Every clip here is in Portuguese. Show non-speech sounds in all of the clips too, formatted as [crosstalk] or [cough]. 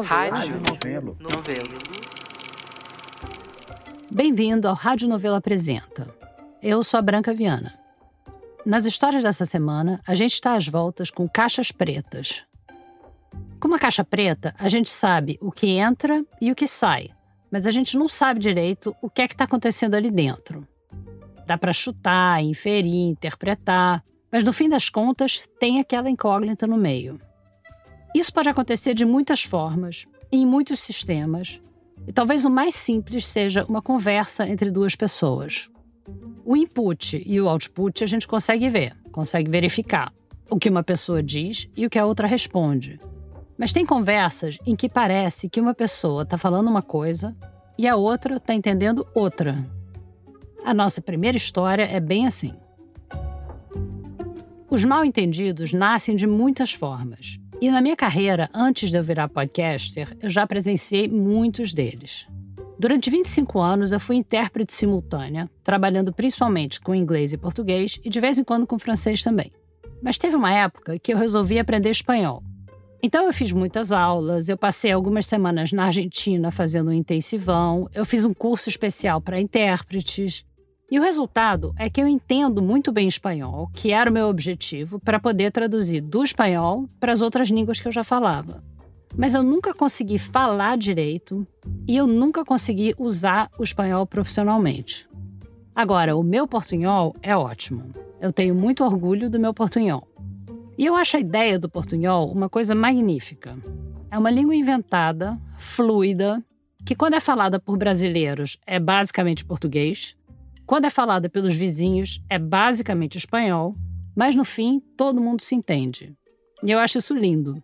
Rádio Novelo. Novelo. Bem-vindo ao Rádio Novelo Apresenta. Eu sou a Branca Viana. Nas histórias dessa semana, a gente está às voltas com caixas pretas. Com uma caixa preta, a gente sabe o que entra e o que sai, mas a gente não sabe direito o que é que está acontecendo ali dentro. Dá para chutar, inferir, interpretar, mas no fim das contas tem aquela incógnita no meio. Isso pode acontecer de muitas formas, em muitos sistemas, e talvez o mais simples seja uma conversa entre duas pessoas. O input e o output a gente consegue ver, consegue verificar o que uma pessoa diz e o que a outra responde. Mas tem conversas em que parece que uma pessoa está falando uma coisa e a outra está entendendo outra. A nossa primeira história é bem assim. Os mal entendidos nascem de muitas formas. E na minha carreira, antes de eu virar podcaster, eu já presenciei muitos deles. Durante 25 anos, eu fui intérprete simultânea, trabalhando principalmente com inglês e português e de vez em quando com francês também. Mas teve uma época que eu resolvi aprender espanhol. Então eu fiz muitas aulas, eu passei algumas semanas na Argentina fazendo um intensivão, eu fiz um curso especial para intérpretes. E o resultado é que eu entendo muito bem espanhol, que era o meu objetivo, para poder traduzir do espanhol para as outras línguas que eu já falava mas eu nunca consegui falar direito e eu nunca consegui usar o espanhol profissionalmente. Agora, o meu portunhol é ótimo. Eu tenho muito orgulho do meu portunhol. E eu acho a ideia do portunhol uma coisa magnífica. É uma língua inventada, fluida, que quando é falada por brasileiros é basicamente português, quando é falada pelos vizinhos é basicamente espanhol, mas no fim todo mundo se entende. E eu acho isso lindo.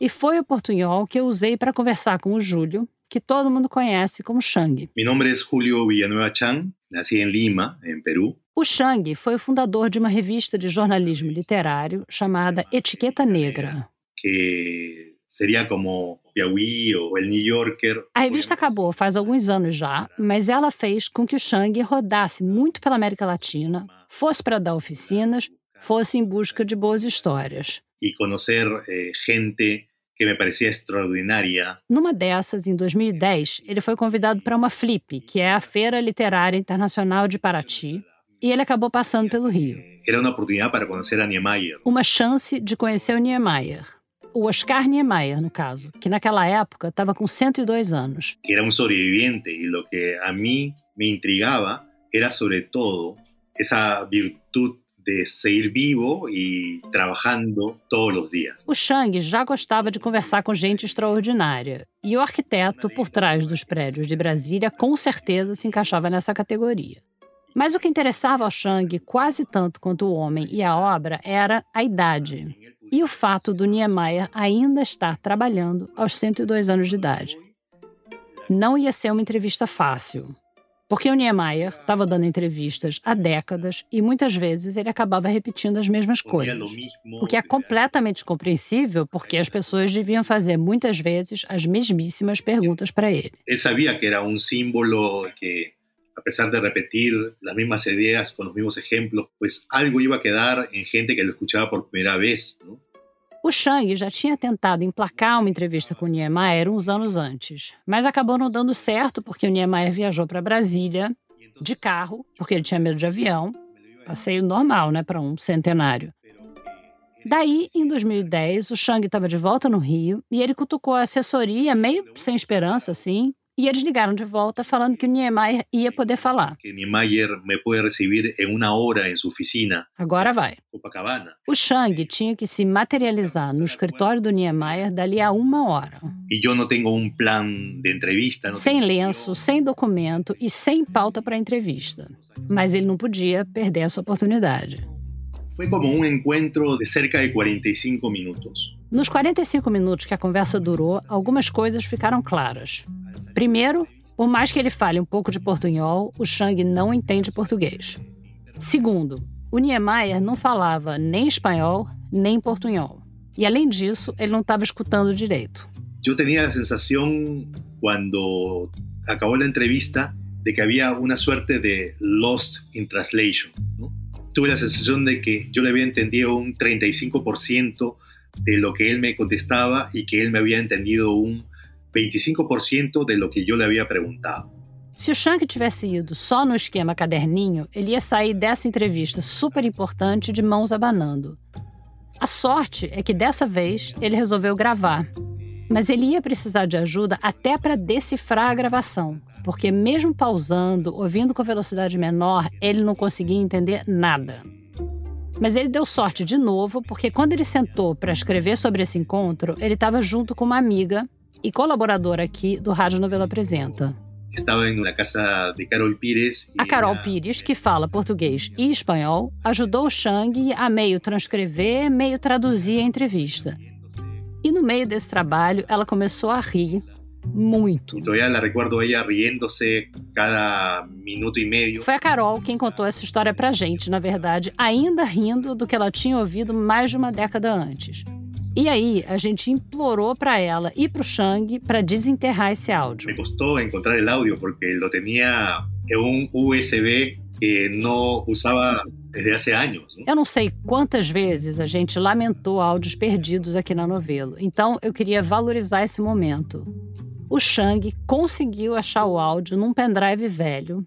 E foi o portunhol que eu usei para conversar com o Júlio, que todo mundo conhece como Shang. Mi nome é Julio Villanueva Chan, nasci em Lima, em Peru. O Shang foi o fundador de uma revista de jornalismo literário chamada Etiqueta Negra. Que seria como Piauí ou El New Yorker. A revista acabou faz alguns anos já, mas ela fez com que o Shang rodasse muito pela América Latina, fosse para dar oficinas, fosse em busca de boas histórias. E conhecer eh, gente que me parecia extraordinária. Numa dessas, em 2010, ele foi convidado para uma Flip, que é a Feira Literária Internacional de Paraty, e ele acabou passando pelo Rio. Era uma oportunidade para conhecer a Niemeyer. Uma chance de conhecer o Niemeyer. O Oscar Niemeyer, no caso, que naquela época estava com 102 anos. Era um sobrevivente e o que a mim me intrigava era, sobretudo, essa virtude de seguir vivo e trabalhando todos os dias. O Chang já gostava de conversar com gente extraordinária. E o arquiteto por trás dos prédios de Brasília com certeza se encaixava nessa categoria. Mas o que interessava ao Chang quase tanto quanto o homem e a obra era a idade. E o fato do Niemeyer ainda estar trabalhando aos 102 anos de idade. Não ia ser uma entrevista fácil. Porque o Niemeyer estava dando entrevistas há décadas e muitas vezes ele acabava repetindo as mesmas coisas. O que é completamente compreensível porque as pessoas deviam fazer muitas vezes as mesmíssimas perguntas para ele. Ele sabia que era um símbolo que apesar de repetir las mismas ideas con los mismos ejemplos, pues algo iba a quedar en gente que lo escuchaba por primera vez, ¿no? O Chang já tinha tentado emplacar uma entrevista com o Niemeyer uns anos antes, mas acabou não dando certo porque o Niemeyer viajou para Brasília de carro, porque ele tinha medo de avião, passeio normal, né, para um centenário. Daí, em 2010, o Chang estava de volta no Rio e ele cutucou a assessoria, meio sem esperança, assim, e eles ligaram de volta falando que o Niemeyer ia poder falar. Que Niemeyer me pode receber em uma hora em sua oficina. Agora vai. Copacabana. O Chang tinha que se materializar no escritório do Niemeyer dali a uma hora. E eu não tenho um plano de entrevista. Sem lenço, sem documento e sem pauta para a entrevista. Mas ele não podia perder essa oportunidade. Foi como um encontro de cerca de 45 minutos. Nos 45 minutos que a conversa durou, algumas coisas ficaram claras. Primeiro, por mais que ele fale um pouco de portunhol, o Chang não entende português. Segundo, o Niemeyer não falava nem espanhol nem portunhol. E além disso, ele não estava escutando direito. Eu tinha a sensação, quando acabou a entrevista, de que havia uma suerte de lost in translation. Tuve a sensação de que eu había entendido un 35% de lo que él me contestaba y que él me había entendido un 25% de lo que yo le había preguntado. Se o Shank tivesse ido só no esquema caderninho, ele ia sair dessa entrevista super importante de mãos abanando. A sorte é que dessa vez ele resolveu gravar. Mas ele ia precisar de ajuda até para decifrar a gravação, porque mesmo pausando, ouvindo com velocidade menor, ele não conseguia entender nada. Mas ele deu sorte de novo, porque quando ele sentou para escrever sobre esse encontro, ele estava junto com uma amiga e colaboradora aqui do Rádio Novela Apresenta. Estava em uma casa de Carol Pires. A Carol Pires, que fala português e espanhol, ajudou o Shang a meio transcrever, meio traduzir a entrevista. E no meio desse trabalho, ela começou a rir muito. E todavía la recuerdo ella riéndose cada minuto e meio. Foi a Carol quem contou essa história pra gente, na verdade, ainda rindo do que ela tinha ouvido mais de uma década antes. E aí, a gente implorou para ela e para o Shang para desenterrar esse áudio. Me custou encontrar o áudio porque tenía en un USB que no usaba desde hace años. Eu não sei quantas vezes a gente lamentou áudios perdidos aqui na novela, então eu queria valorizar esse momento. O Shang conseguiu achar o áudio num pendrive velho.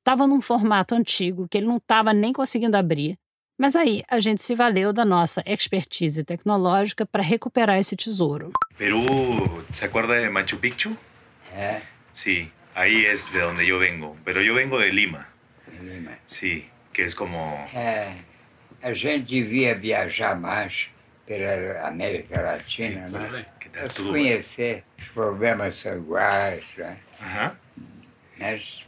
Estava num formato antigo que ele não estava nem conseguindo abrir. Mas aí a gente se valeu da nossa expertise tecnológica para recuperar esse tesouro. Perú, ¿se acuerda de Machu Picchu? É, Sí, ahí es de donde yo vengo, pero yo vengo de Lima, em Lima. sí, que es como... É, a gente devia viajar mais pela América Latina, né? ¿Qué tal Para se tú? conhecer, os problemas são iguais, né? Ajá. Mas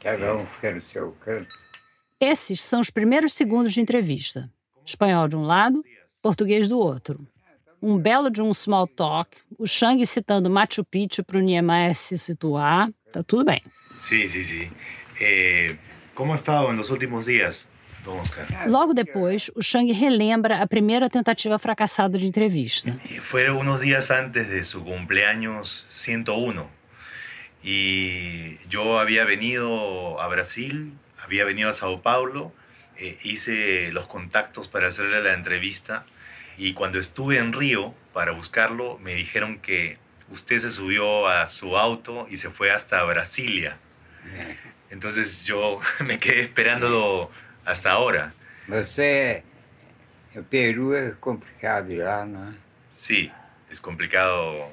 cada um fica no seu canto. Esses são os primeiros segundos de entrevista. Espanhol de um lado, português do outro. Um belo de um small talk, o Shang citando Machu Picchu para o Niemeyer se situar. Tá tudo bem. Sí, sí, sí. Eh, ¿Cómo ha estado en los últimos Oscar? Logo depois, o Shang relembra a primeira tentativa fracassada de entrevista. Y Fue unos días antes de su cumpleaños 101. Y yo había venido a Brasil, había venido a Sao Paulo, eh, hice los contactos para hacerle la entrevista. Y cuando estuve en Río para buscarlo, me dijeron que usted se subió a su auto y se fue hasta Brasilia. Entonces yo [laughs] me quedé esperándolo hasta ahora. Você, o Peru é complicado ir lá, não é? Sí, es complicado.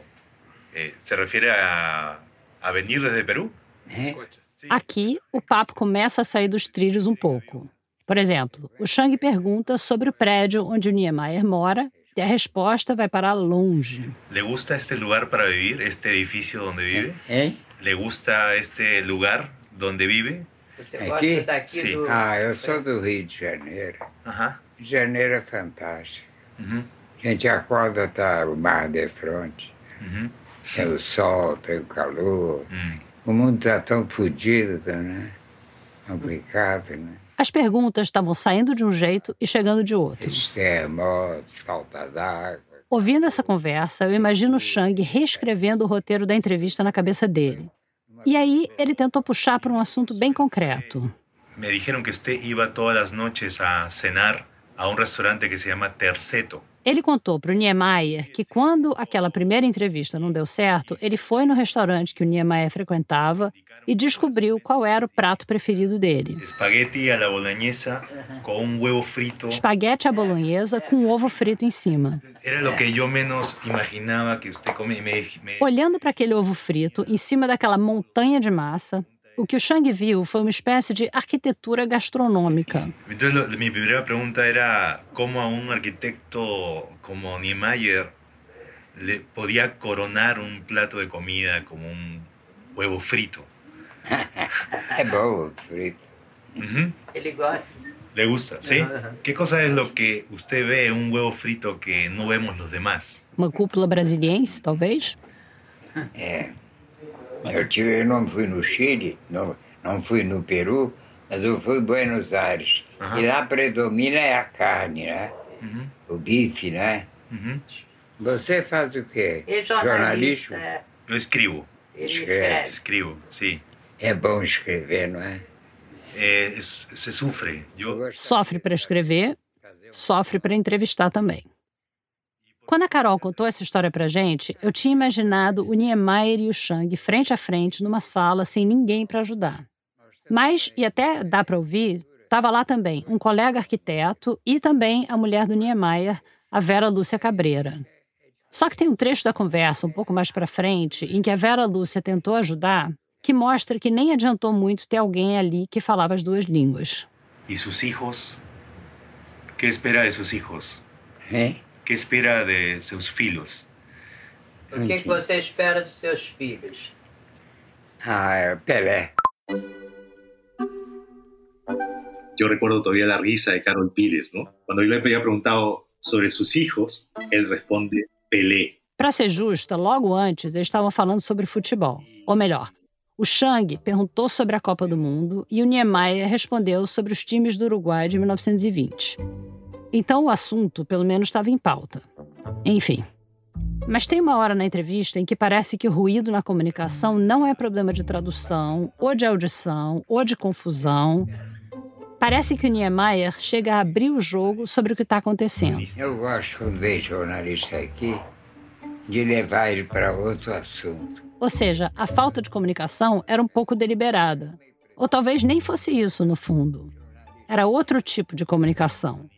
Eh, ¿Se refiere a, a venir desde Perú? É? Aqui, o papo começa a sair dos trilhos um pouco. Por exemplo, o Shang pergunta sobre o prédio onde o Niemeyer mora e a resposta vai para longe. ¿Le gusta este lugar para vivir, este edificio donde vive? Hein? ¿Le gusta este lugar donde vive? Você Aqui? gosta daqui Sim. do... Ah, eu sou do Rio de Janeiro. De Janeiro é fantástico. Ujú, A gente acorda, tá o mar de frente. ujú, Tem o sol, tem o calor. mm. O mundo está tão fodido, né? Complicado, né? As perguntas estavam saindo de um jeito e chegando de outro. Terremotos, falta d'água. Ouvindo essa conversa, eu imagino o Shang reescrevendo o roteiro da entrevista na cabeça dele. E aí ele tentou puxar para um assunto bem concreto. Me dijeron que usted iba todas las noches a cenar a un restaurante que se llama Terceto. Ele contou para o Niemeyer que quando aquela primeira entrevista não deu certo, ele foi no restaurante que o Niemeyer frequentava e descobriu qual era o prato preferido dele. Espagueti a la boloñesa con un huevo frito. Espaguete à bolonhesa com ovo frito em cima. Era lo que yo menos imaginaba que Me, me- Olhando para aquele ovo frito em cima daquela montanha de massa, o que o Shang viu foi uma espécie de arquitetura gastronômica. Entonces, lo- mi primera pregunta era cómo a un arquitecto como Niemeyer le podía coronar un plato de comida como un huevo frito. É bom o frito. Ele gosta. ¿Le gusta? ¿Sí? Ajá. ¿Qué cosa es lo que usted ve en un huevo frito que no vemos los demás? Uma cúpula brasiliense, talvez? É. Eu, tive, eu não fui no Chile, não, não fui no Peru, mas eu fui em Buenos Aires. Aham. E lá predomina é a carne, né? Ujú, O bife, né? ujú. Você faz o quê? É jornalista. É, Yo escribo, ele Escreve. escreve. escribo, sí. É bom escrever, não é? Se sufre. Eu Sofre para escrever, sofre para entrevistar também. Quando a Carol contou essa história pra gente, eu tinha imaginado o Niemeyer e o Shang frente a frente numa sala sem ninguém para ajudar. Mas, e até dá para ouvir, estava lá também um colega arquiteto e também a mulher do Niemeyer, a Vera Lúcia Cabreira. Só que tem um trecho da conversa um pouco mais para frente em que a Vera Lúcia tentou ajudar, que mostra que nem adiantou muito ter alguém ali que falava as duas línguas. E seus filhos? Que espera de seus filhos? Hein? Que espera de seus filhos? O que, que você espera dos seus filhos? Ah, é Pelé. Yo recuerdo todavía la risa de Carol Pires, ¿no? Cuando yo le había preguntado sobre sus hijos, él responde Pelé. Para ser justa, logo antes eles estavam falando sobre futebol. Ou melhor, o Chang perguntou sobre a Copa do Mundo e o Niemeyer respondeu sobre os times do Uruguai de 1920. Então o assunto, pelo menos, estava em pauta. Enfim. Mas tem uma hora na entrevista em que parece que o ruído na comunicação não é problema de tradução, ou de audição, ou de confusão. Parece que o Niemeyer chega a abrir o jogo sobre o que está acontecendo. Eu gosto, quando vejo jornalista aqui, de levar ele para outro assunto. Ou seja, a falta de comunicação era um pouco deliberada. Ou talvez nem fosse isso, no fundo. Era outro tipo de comunicação.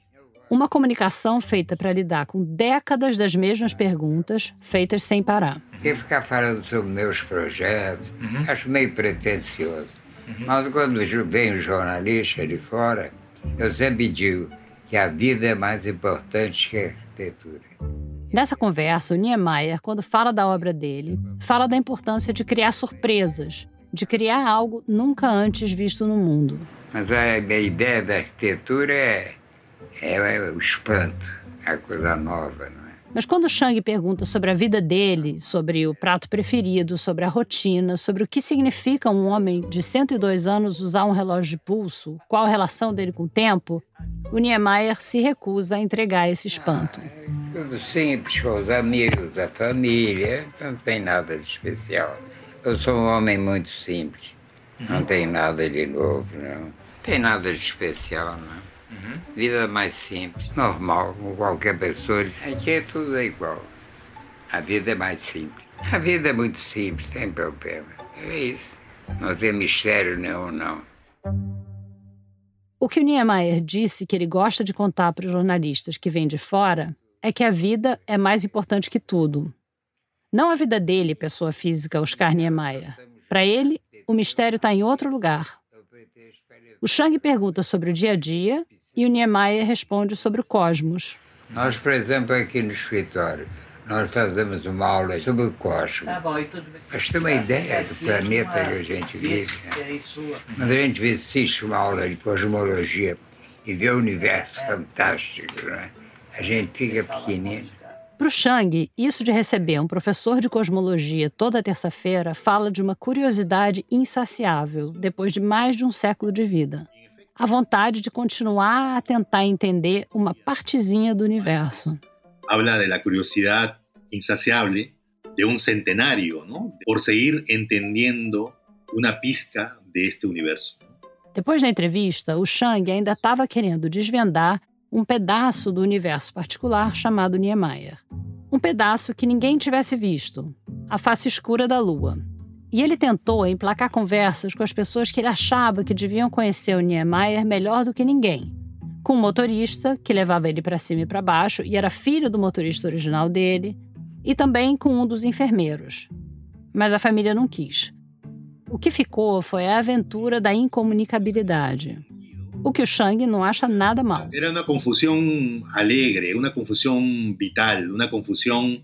Uma comunicação feita para lidar com décadas das mesmas perguntas, feitas sem parar. Porque ficar falando sobre meus projetos, acho meio pretencioso. Mas quando vem o jornalista de fora, eu sempre digo que a vida é mais importante que a arquitetura. Nessa conversa, o Niemeyer, quando fala da obra dele, fala da importância de criar surpresas, de criar algo nunca antes visto no mundo. Mas a, a ideia da arquitetura é, é o espanto, é a coisa nova, não é? Mas quando o Chang pergunta sobre a vida dele, sobre o prato preferido, sobre a rotina, sobre o que significa um homem de 102 anos usar um relógio de pulso, qual a relação dele com o tempo, o Niemeyer se recusa a entregar esse espanto. Tudo simples, com os amigos, a família, não tem nada de especial. Eu sou um homem muito simples, não tem nada de novo, não. Tem nada de especial, não. Vida mais simples, normal, com qualquer pessoa. Aqui é tudo igual. A vida é mais simples. A vida é muito simples, sem problema. É isso. Não tem mistério nenhum, não. O que o Niemeyer disse que ele gosta de contar para os jornalistas que vêm de fora é que a vida é mais importante que tudo. Não a vida dele, pessoa física, Oscar Niemeyer. Para ele, o mistério está em outro lugar. O Chang pergunta sobre o dia a dia e o Niemeyer responde sobre o cosmos. Nós, por exemplo, aqui no escritório, nós fazemos uma aula sobre o cosmos. Tá bom, e tudo bem. Mas tem uma ideia do planeta que a gente vive. né? Quando a gente assiste uma aula de cosmologia e vê o universo fantástico, né? a gente fica pequenino. Para o Chang, isso de receber um professor de cosmologia toda terça-feira fala de uma curiosidade insaciável depois de mais de um século de vida. A vontade de continuar a tentar entender uma partezinha do universo. Habla de la curiosidad insaciable de un centenario, ¿no? Por seguir entendiendo una pizca de este universo. Depois da entrevista, o Chang ainda estava querendo desvendar um pedaço do universo particular chamado Niemeyer. Um pedaço que ninguém tivesse visto a face escura da Lua. E ele tentou emplacar conversas com as pessoas que ele achava que deviam conhecer o Niemeyer melhor do que ninguém. Com um motorista, que levava ele para cima e para baixo e era filho do motorista original dele, e também com um dos enfermeiros. Mas a família não quis. O que ficou foi a aventura da incomunicabilidade. O que o Chang não acha nada mal. Era una confusión alegre, una confusión vital, una confusión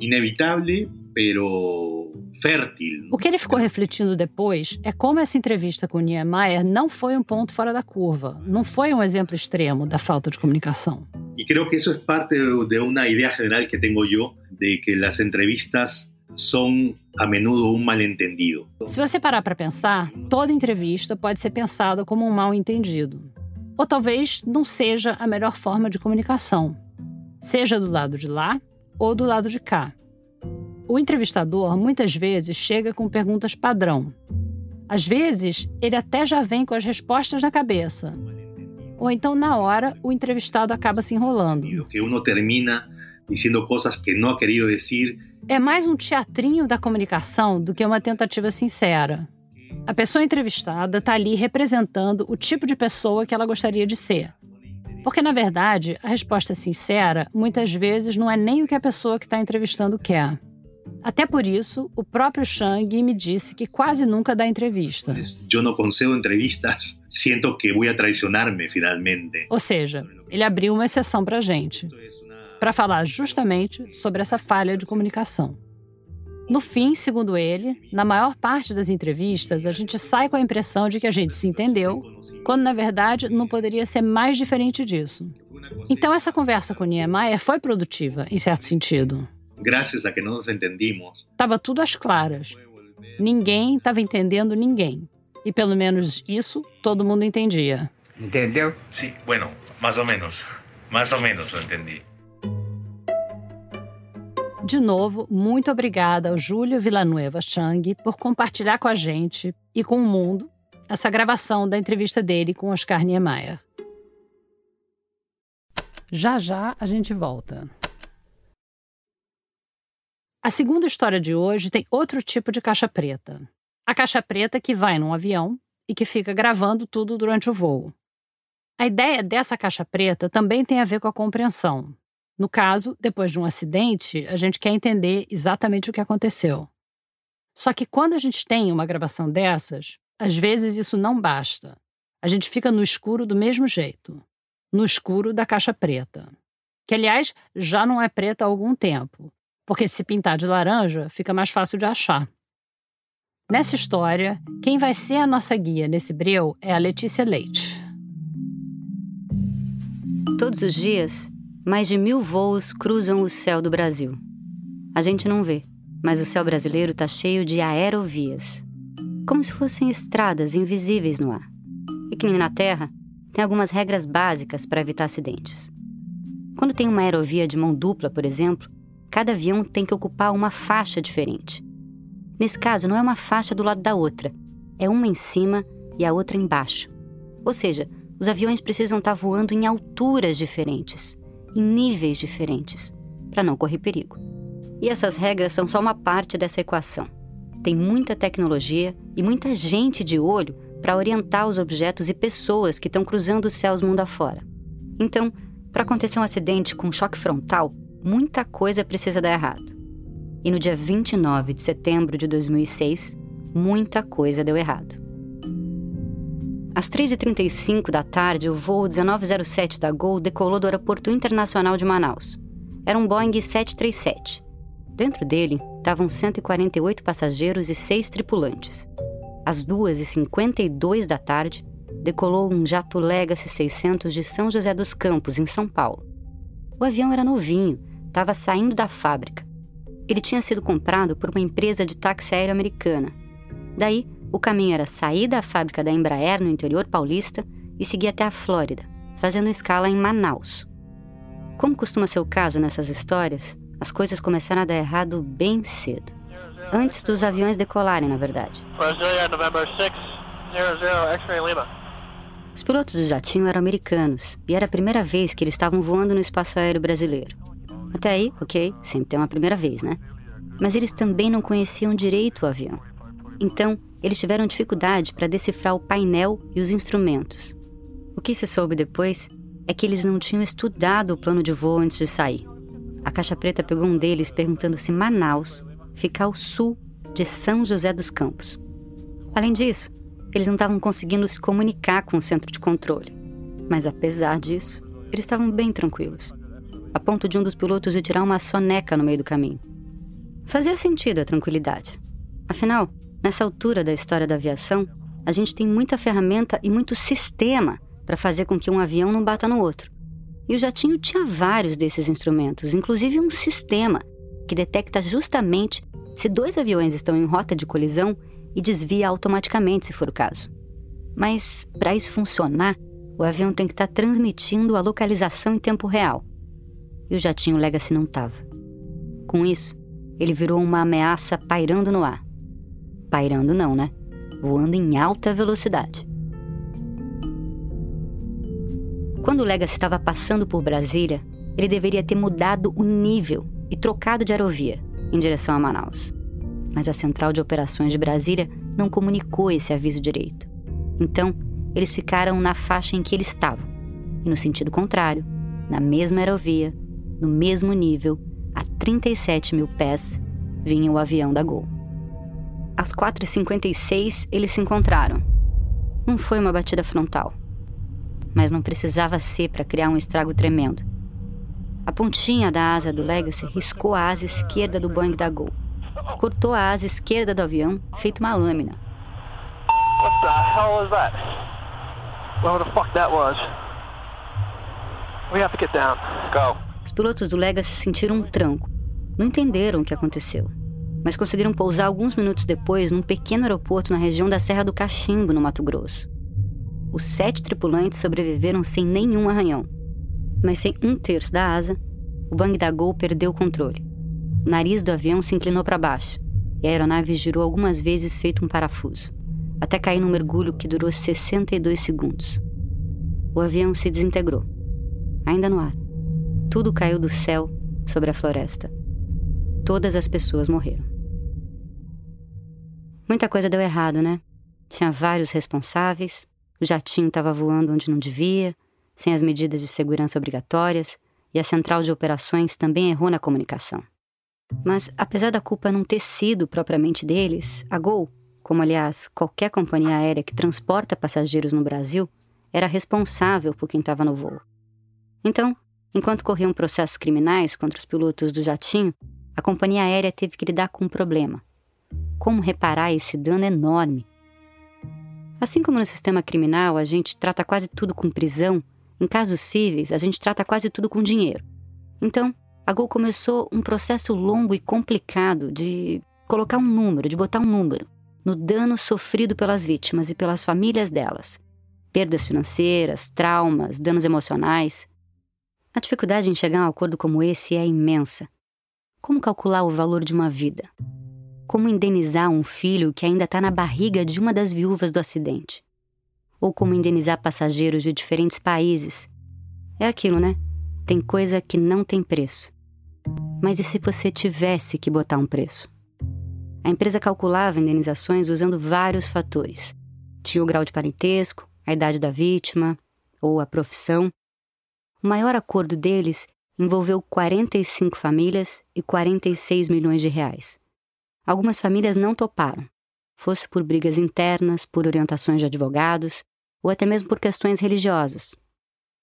inevitable, pero fértil. O que ele ficou refletindo depois é como essa entrevista com o Niemeyer não foi um ponto fora da curva, não foi um exemplo extremo da falta de comunicação. Y creo que eso es parte de una idea general que tengo yo de que las entrevistas son a menudo un malentendido. Se você parar para pensar, toda entrevista pode ser pensada como um mal entendido. Ou talvez não seja a melhor forma de comunicação, seja do lado de lá ou do lado de cá. O entrevistador muitas vezes chega com perguntas padrão. Às vezes, ele até já vem com as respostas na cabeça. Ou então, na hora, o entrevistado acaba se enrolando. Que uno termina diciendo cosas que no ha querido decir. É mais um teatrinho da comunicação do que uma tentativa sincera. A pessoa entrevistada está ali representando o tipo de pessoa que ela gostaria de ser. Porque, na verdade, a resposta sincera muitas vezes não é nem o que a pessoa que está entrevistando quer. Até por isso, o próprio Shang me disse que quase nunca dá entrevista. Eu não consigo entrevistas, [laughs] sinto que vou traicionar-me finalmente. Ou seja, ele abriu uma exceção para a gente, para falar justamente sobre essa falha de comunicação. No fim, segundo ele, na maior parte das entrevistas, a gente sai com a impressão de que a gente se entendeu, quando na verdade não poderia ser mais diferente disso. Então, essa conversa com Niemeyer foi produtiva, em certo sentido. Graças a que nos entendimos. Estava tudo às claras. Ninguém estava entendendo ninguém. E pelo menos isso todo mundo entendia. Entendeu? Sim, sí, bueno, mais ou menos. Mais ou menos eu entendi. De novo, muito obrigada ao Júlio Villanueva Chang por compartilhar com a gente e com o mundo essa gravação da entrevista dele com Oscar Niemeyer. Já já a gente volta. A segunda história de hoje tem outro tipo de caixa preta. A caixa preta que vai num avião e que fica gravando tudo durante o voo. A ideia dessa caixa preta também tem a ver com a compreensão. No caso, depois de um acidente, a gente quer entender exatamente o que aconteceu. Só que quando a gente tem uma gravação dessas, às vezes isso não basta. A gente fica no escuro do mesmo jeito no escuro da caixa preta. Que, aliás, já não é preta há algum tempo, porque se pintar de laranja fica mais fácil de achar. Nessa história, quem vai ser a nossa guia nesse breu é a Letícia Leite. Todos os dias, mais de mil voos cruzam o céu do Brasil. A gente não vê, mas o céu brasileiro está cheio de aerovias como se fossem estradas invisíveis no ar. E que nem na Terra, tem algumas regras básicas para evitar acidentes. Quando tem uma aerovia de mão dupla, por exemplo, cada avião tem que ocupar uma faixa diferente. Nesse caso, não é uma faixa do lado da outra, é uma em cima e a outra embaixo. Ou seja, os aviões precisam estar tá voando em alturas diferentes em níveis diferentes, para não correr perigo. E essas regras são só uma parte dessa equação. Tem muita tecnologia e muita gente de olho para orientar os objetos e pessoas que estão cruzando os céus mundo afora. Então, para acontecer um acidente com choque frontal, muita coisa precisa dar errado. E no dia 29 de setembro de 2006, muita coisa deu errado. Às 3h35 da tarde, o voo 1907 da Gol decolou do Aeroporto Internacional de Manaus. Era um Boeing 737. Dentro dele estavam 148 passageiros e seis tripulantes. Às 2h52 da tarde, decolou um jato Legacy 600 de São José dos Campos, em São Paulo. O avião era novinho, estava saindo da fábrica. Ele tinha sido comprado por uma empresa de táxi aéreo americana. Daí, o caminho era sair da fábrica da Embraer no interior paulista e seguir até a Flórida, fazendo escala em Manaus. Como costuma ser o caso nessas histórias, as coisas começaram a dar errado bem cedo. Antes dos aviões decolarem, na verdade. Os pilotos do jatinho eram americanos e era a primeira vez que eles estavam voando no espaço aéreo brasileiro. Até aí, ok, sempre tem uma primeira vez, né? Mas eles também não conheciam direito o avião. Então, eles tiveram dificuldade para decifrar o painel e os instrumentos. O que se soube depois é que eles não tinham estudado o plano de voo antes de sair. A Caixa Preta pegou um deles perguntando se Manaus fica ao sul de São José dos Campos. Além disso, eles não estavam conseguindo se comunicar com o centro de controle. Mas apesar disso, eles estavam bem tranquilos, a ponto de um dos pilotos ir tirar uma soneca no meio do caminho. Fazia sentido a tranquilidade. Afinal, Nessa altura da história da aviação, a gente tem muita ferramenta e muito sistema para fazer com que um avião não bata no outro. E o jatinho tinha vários desses instrumentos, inclusive um sistema que detecta justamente se dois aviões estão em rota de colisão e desvia automaticamente se for o caso. Mas para isso funcionar, o avião tem que estar tá transmitindo a localização em tempo real. E o jatinho Legacy não estava. Com isso, ele virou uma ameaça pairando no ar. Pairando não, né? Voando em alta velocidade. Quando o Legacy estava passando por Brasília, ele deveria ter mudado o nível e trocado de aerovia em direção a Manaus. Mas a Central de Operações de Brasília não comunicou esse aviso direito. Então, eles ficaram na faixa em que eles estavam, e no sentido contrário, na mesma aerovia, no mesmo nível, a 37 mil pés, vinha o avião da Gol. Às 4h56, eles se encontraram. Não foi uma batida frontal, mas não precisava ser para criar um estrago tremendo. A pontinha da asa do Legacy riscou a asa esquerda do Boeing da Gol. Cortou a asa esquerda do avião, feito uma lâmina. What the hell was that? Whatever the fuck that was. We. Go. Os pilotos do Legacy sentiram um tranco. Não entenderam o que aconteceu, mas conseguiram pousar alguns minutos depois num pequeno aeroporto na região da Serra do Cachimbo, no Mato Grosso. Os sete tripulantes sobreviveram sem nenhum arranhão, mas sem um terço da asa, o Bang da Gol perdeu o controle. O nariz do avião se inclinou para baixo e a aeronave girou algumas vezes feito um parafuso, até cair num mergulho que durou 62 segundos. O avião se desintegrou, ainda no ar. Tudo caiu do céu sobre a floresta. Todas as pessoas morreram. Muita coisa deu errado, né? Tinha vários responsáveis, o jatinho estava voando onde não devia, sem as medidas de segurança obrigatórias, e a central de operações também errou na comunicação. Mas, apesar da culpa não ter sido propriamente deles, a Gol, como aliás qualquer companhia aérea que transporta passageiros no Brasil, era responsável por quem estava no voo. Então, enquanto corriam processos criminais contra os pilotos do jatinho, a companhia aérea teve que lidar com um problema. Como reparar esse dano enorme? Assim como no sistema criminal a gente trata quase tudo com prisão, em casos cíveis a gente trata quase tudo com dinheiro. Então, a Gol começou um processo longo e complicado de colocar um número, de botar um número no dano sofrido pelas vítimas e pelas famílias delas. Perdas financeiras, traumas, danos emocionais. A dificuldade em chegar a um acordo como esse é imensa. Como calcular o valor de uma vida? Como indenizar um filho que ainda está na barriga de uma das viúvas do acidente? Ou como indenizar passageiros de diferentes países? É aquilo, né? Tem coisa que não tem preço. Mas e se você tivesse que botar um preço? A empresa calculava indenizações usando vários fatores. Tinha o grau de parentesco, a idade da vítima ou a profissão. O maior acordo deles envolveu 45 famílias e 46 milhões de reais. Algumas famílias não toparam, fosse por brigas internas, por orientações de advogados ou até mesmo por questões religiosas.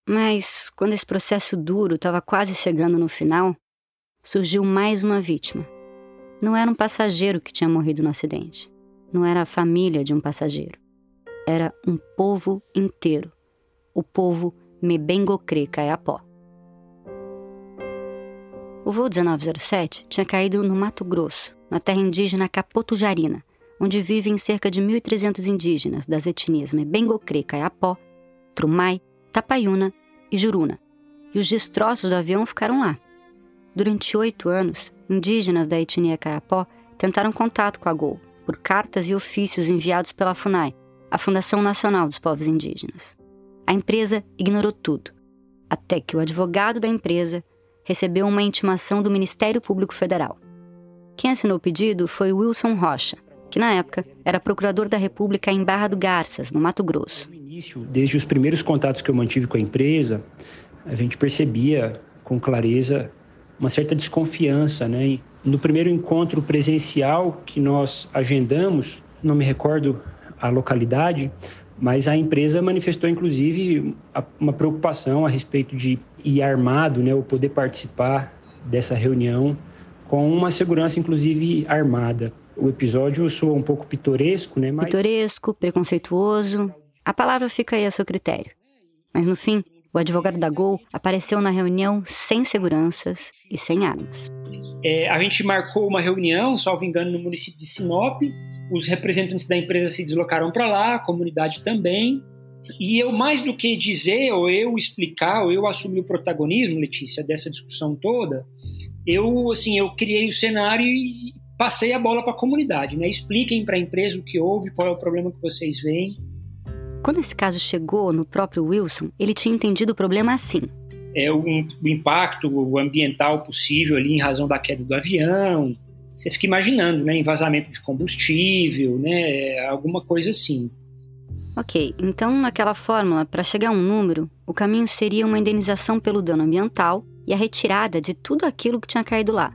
Mas, quando esse processo duro estava quase chegando no final, surgiu mais uma vítima. Não era um passageiro que tinha morrido no acidente. Não era a família de um passageiro. Era um povo inteiro. O povo Mebengocre Caiapó. O voo 1907 tinha caído no Mato Grosso, na terra indígena Capotujarina, onde vivem cerca de 1.300 indígenas das etnias Mebengocre Caiapó, Trumai, Tapaiuna e Juruna. E os destroços do avião ficaram lá. Durante oito anos, indígenas da etnia Caiapó tentaram contato com a Gol por cartas e ofícios enviados pela FUNAI, a Fundação Nacional dos Povos Indígenas. A empresa ignorou tudo, até que o advogado da empresa recebeu uma intimação do Ministério Público Federal. Quem assinou o pedido foi Wilson Rocha, que na época era procurador da República em Barra do Garças, no Mato Grosso. No início, desde os primeiros contatos que eu mantive com a empresa, a gente percebia com clareza uma certa desconfiança, né? No primeiro encontro presencial que nós agendamos, não me recordo a localidade, mas a empresa manifestou, inclusive, uma preocupação a respeito de ir armado, né, ou poder participar dessa reunião com uma segurança, inclusive, armada. O episódio soa um pouco pitoresco, né? Mas... Pitoresco, preconceituoso. A palavra fica aí a seu critério. Mas no fim, o advogado da Gol apareceu na reunião sem seguranças e sem armas. É, a gente marcou uma reunião, salvo engano, no município de Sinop, os representantes da empresa se deslocaram para lá, a comunidade também. E eu, mais do que dizer, ou eu explicar, ou eu assumir o protagonismo, Letícia, dessa discussão toda, eu, assim, eu criei o cenário e passei a bola para a comunidade, né? Expliquem para a empresa o que houve, qual é o problema que vocês veem. Quando esse caso chegou no próprio Wilson, ele tinha entendido o problema assim. é, o, o impacto ambiental possível ali em razão da queda do avião. Você fica imaginando, né, vazamento de combustível, né, alguma coisa assim. Ok, então naquela fórmula, para chegar a um número, o caminho seria uma indenização pelo dano ambiental e a retirada de tudo aquilo que tinha caído lá.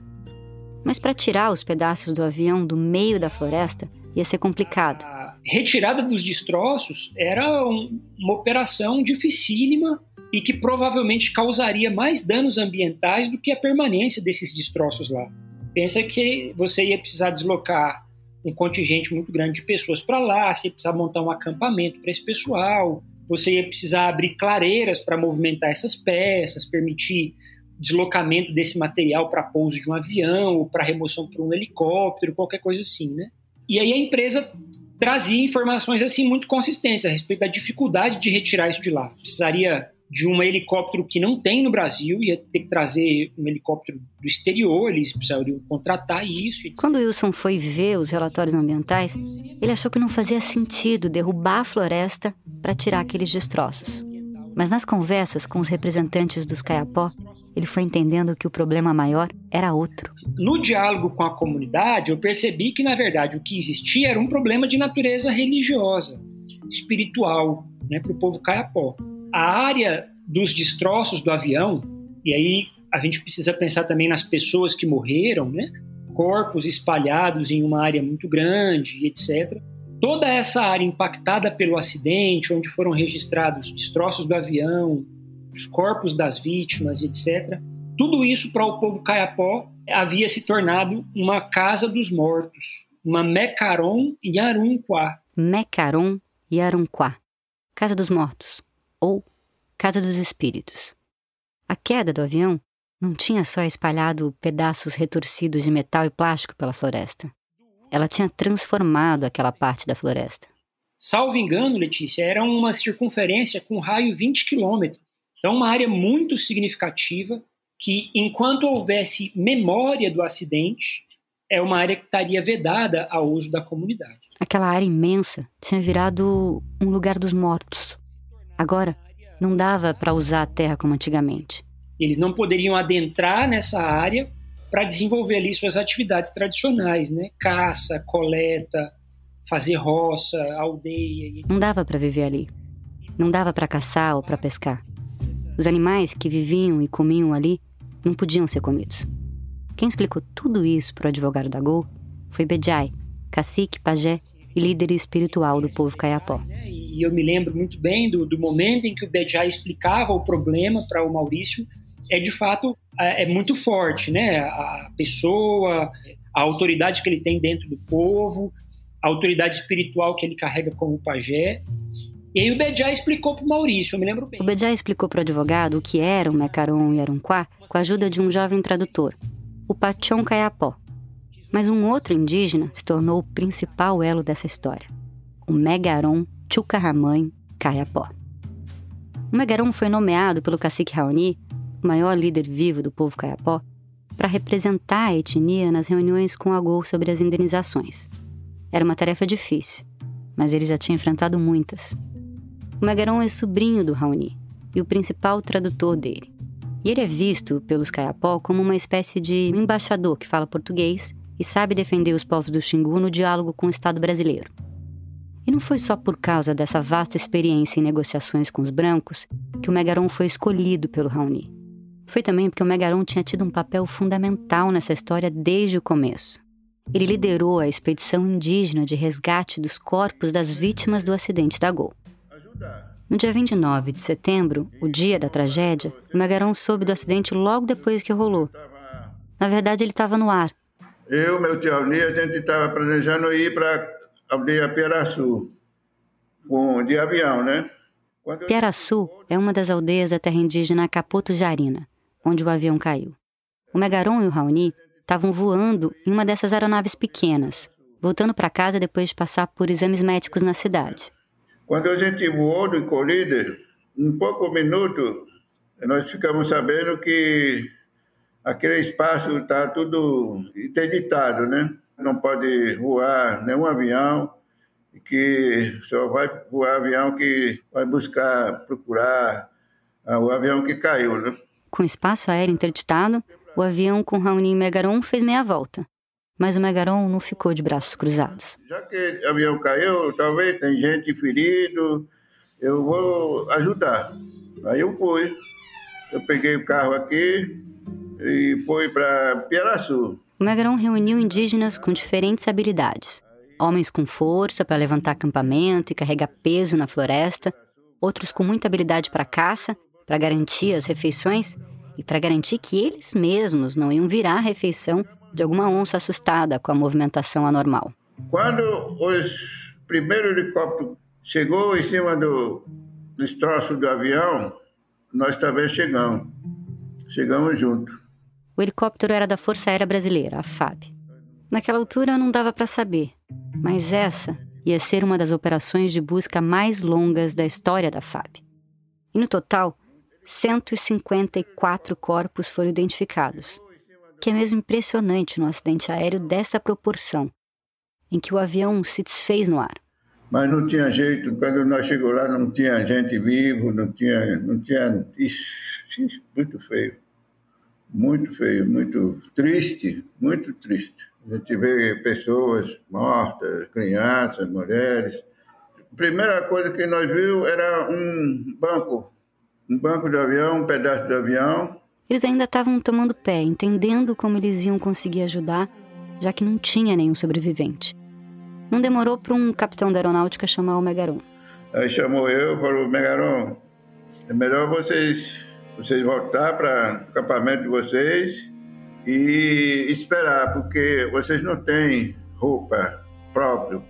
Mas para tirar os pedaços do avião do meio da floresta ia ser complicado. A retirada dos destroços era um, uma operação dificílima e que provavelmente causaria mais danos ambientais do que a permanência desses destroços lá. Pensa que você ia precisar deslocar um contingente muito grande de pessoas para lá, você ia precisar montar um acampamento para esse pessoal, você ia precisar abrir clareiras para movimentar essas peças, permitir deslocamento desse material para pouso de um avião ou para remoção por um helicóptero, qualquer coisa assim, né? E aí a empresa trazia informações assim muito consistentes a respeito da dificuldade de retirar isso de lá. Precisaria de um helicóptero que não tem no Brasil, ia ter que trazer um helicóptero do exterior, eles precisariam contratar isso. Quando Wilson foi ver os relatórios ambientais, ele achou que não fazia sentido derrubar a floresta para tirar aqueles destroços. Mas nas conversas com os representantes dos Caiapó, ele foi entendendo que o problema maior era outro. No diálogo com a comunidade, eu percebi que, na verdade, o que existia era um problema de natureza religiosa, espiritual, né, para o povo caiapó. A área dos destroços do avião, e aí a gente precisa pensar também nas pessoas que morreram, né? corpos espalhados em uma área muito grande, etc. Toda essa área impactada pelo acidente, onde foram registrados destroços do avião, os corpos das vítimas, etc. Tudo isso para o povo caiapó havia se tornado uma casa dos mortos, uma Mecaron Yarunquá. Mecaron Yarunquá, Casa dos Mortos, ou Casa dos Espíritos. A queda do avião não tinha só espalhado pedaços retorcidos de metal e plástico pela floresta. Ela tinha transformado aquela parte da floresta. Salvo engano, Letícia, era uma circunferência com raio 20 quilômetros. Então, uma área muito significativa que, enquanto houvesse memória do acidente, é uma área que estaria vedada ao uso da comunidade. Aquela área imensa tinha virado um lugar dos mortos. Agora, não dava para usar a terra como antigamente. Eles não poderiam adentrar nessa área para desenvolver ali suas atividades tradicionais, né? Caça, coleta, fazer roça, aldeia. Não dava para viver ali. Não dava para caçar ou para pescar. Os animais que viviam e comiam ali não podiam ser comidos. Quem explicou tudo isso para o advogado da Gol foi Bejai, cacique, pajé e líder espiritual do povo caiapó. E eu me lembro muito bem do, do momento em que o Bejai explicava o problema para o Maurício. É de fato é, é muito forte, né? A pessoa, a autoridade que ele tem dentro do povo, a autoridade espiritual que ele carrega como pajé. E aí o Bedjá explicou para o Maurício, eu me lembro bem. O Bedjá explicou para o advogado o que era o Mecaron e Arunquá com a ajuda de um jovem tradutor, o Pachon Caiapó. Mas um outro indígena se tornou o principal elo dessa história, o Megaron Chucarramãe Caiapó. O Megaron foi nomeado pelo cacique Raoni, o maior líder vivo do povo Caiapó, para representar a etnia nas reuniões com a Gol sobre as indenizações. Era uma tarefa difícil, mas ele já tinha enfrentado muitas. O Megaron é sobrinho do Raoni e o principal tradutor dele. E ele é visto pelos Caiapó como uma espécie de embaixador que fala português e sabe defender os povos do Xingu no diálogo com o Estado brasileiro. E não foi só por causa dessa vasta experiência em negociações com os brancos que o Megaron foi escolhido pelo Raoni. Foi também porque o Megaron tinha tido um papel fundamental nessa história desde o começo. Ele liderou a expedição indígena de resgate dos corpos das vítimas do acidente da Gol. No dia 29 de setembro, o dia da tragédia, o Megarão soube do acidente logo depois que rolou. Na verdade, ele estava no ar. Eu, meu tio Alni, a gente estava planejando ir para aldeia Piaraçu, com, de avião, né? Quando Piaraçu é uma das aldeias da terra indígena Capoto Jarina, onde o avião caiu. O Megaron e o Raoni estavam voando em uma dessas aeronaves pequenas, voltando para casa depois de passar por exames médicos na cidade. Quando a gente voou do colíder, em pouco minuto, nós ficamos sabendo que aquele espaço está tudo interditado, né? Não pode voar nenhum avião, que só vai voar avião que vai buscar, procurar ah, o avião que caiu, né? Com espaço aéreo interditado, o avião com Raoni e Megaron fez meia volta. Mas o Megaron não ficou de braços cruzados. Já que o avião caiu, talvez tem gente ferido, eu vou ajudar. Aí eu fui. Eu peguei o carro aqui e fui para Piaraçu. O Megaron reuniu indígenas com diferentes habilidades. Homens com força para levantar acampamento e carregar peso na floresta, outros com muita habilidade para caça, para garantir as refeições e para garantir que eles mesmos não iam virar a refeição de alguma onça assustada com a movimentação anormal. Quando os primeiros helicópteros chegou em cima do destroço do avião, nós também chegamos. Chegamos juntos. O helicóptero era da Força Aérea Brasileira, a FAB. Naquela altura não dava para saber, mas essa ia ser uma das operações de busca mais longas da história da FAB. E no total, 154 corpos foram identificados, que é mesmo impressionante num acidente aéreo dessa proporção, em que o avião se desfez no ar. Mas não tinha jeito, quando nós chegamos lá não tinha gente vivo, não tinha, não tinha, isso, muito feio, muito feio, muito triste, muito triste. A gente vê pessoas mortas, crianças, mulheres. A primeira coisa que nós vimos era um banco um banco de avião, um pedaço de avião. Eles ainda estavam tomando pé, entendendo como eles iam conseguir ajudar, já que não tinha nenhum sobrevivente. Não demorou para um capitão da aeronáutica chamar o Megaron. Aí chamou eu e falou: Megaron, é melhor vocês, vocês voltar para o acampamento de vocês e esperar, porque vocês não têm roupa própria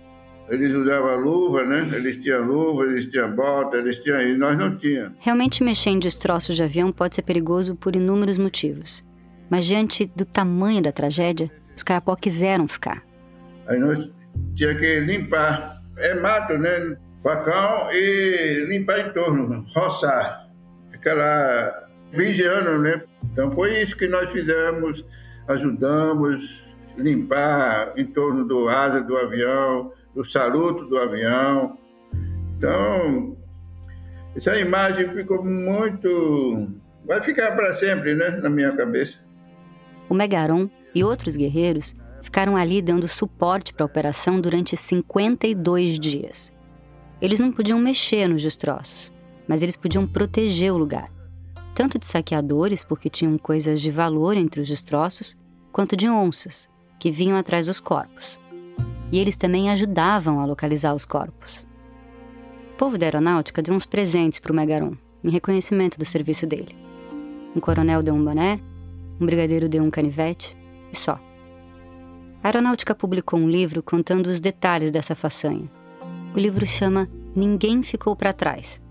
eles usavam luva, né? Eles tinham luva, eles tinham bota, eles tinham. E nós não tínhamos. Realmente mexer em destroços de avião pode ser perigoso por inúmeros motivos. Mas diante do tamanho da tragédia, os Caiapó quiseram ficar. Aí nós tinha que limpar. É mato, né? Facão e limpar em torno, roçar. Ficar lá vigiando, né? Então foi isso que nós fizemos. Ajudamos limpar em torno do asa do avião, do saluto do avião. Então, essa imagem ficou muito. Vai ficar para sempre, né, na minha cabeça. O Megaron e outros guerreiros ficaram ali dando suporte para a operação durante 52 dias. Eles não podiam mexer nos destroços, mas eles podiam proteger o lugar, tanto de saqueadores, porque tinham coisas de valor entre os destroços, quanto de onças, que vinham atrás dos corpos e eles também ajudavam a localizar os corpos. O povo da aeronáutica deu uns presentes para o Megaron, em reconhecimento do serviço dele. Um coronel deu um boné, um brigadeiro deu um canivete e só. A aeronáutica publicou um livro contando os detalhes dessa façanha. O livro chama Ninguém Ficou para Trás.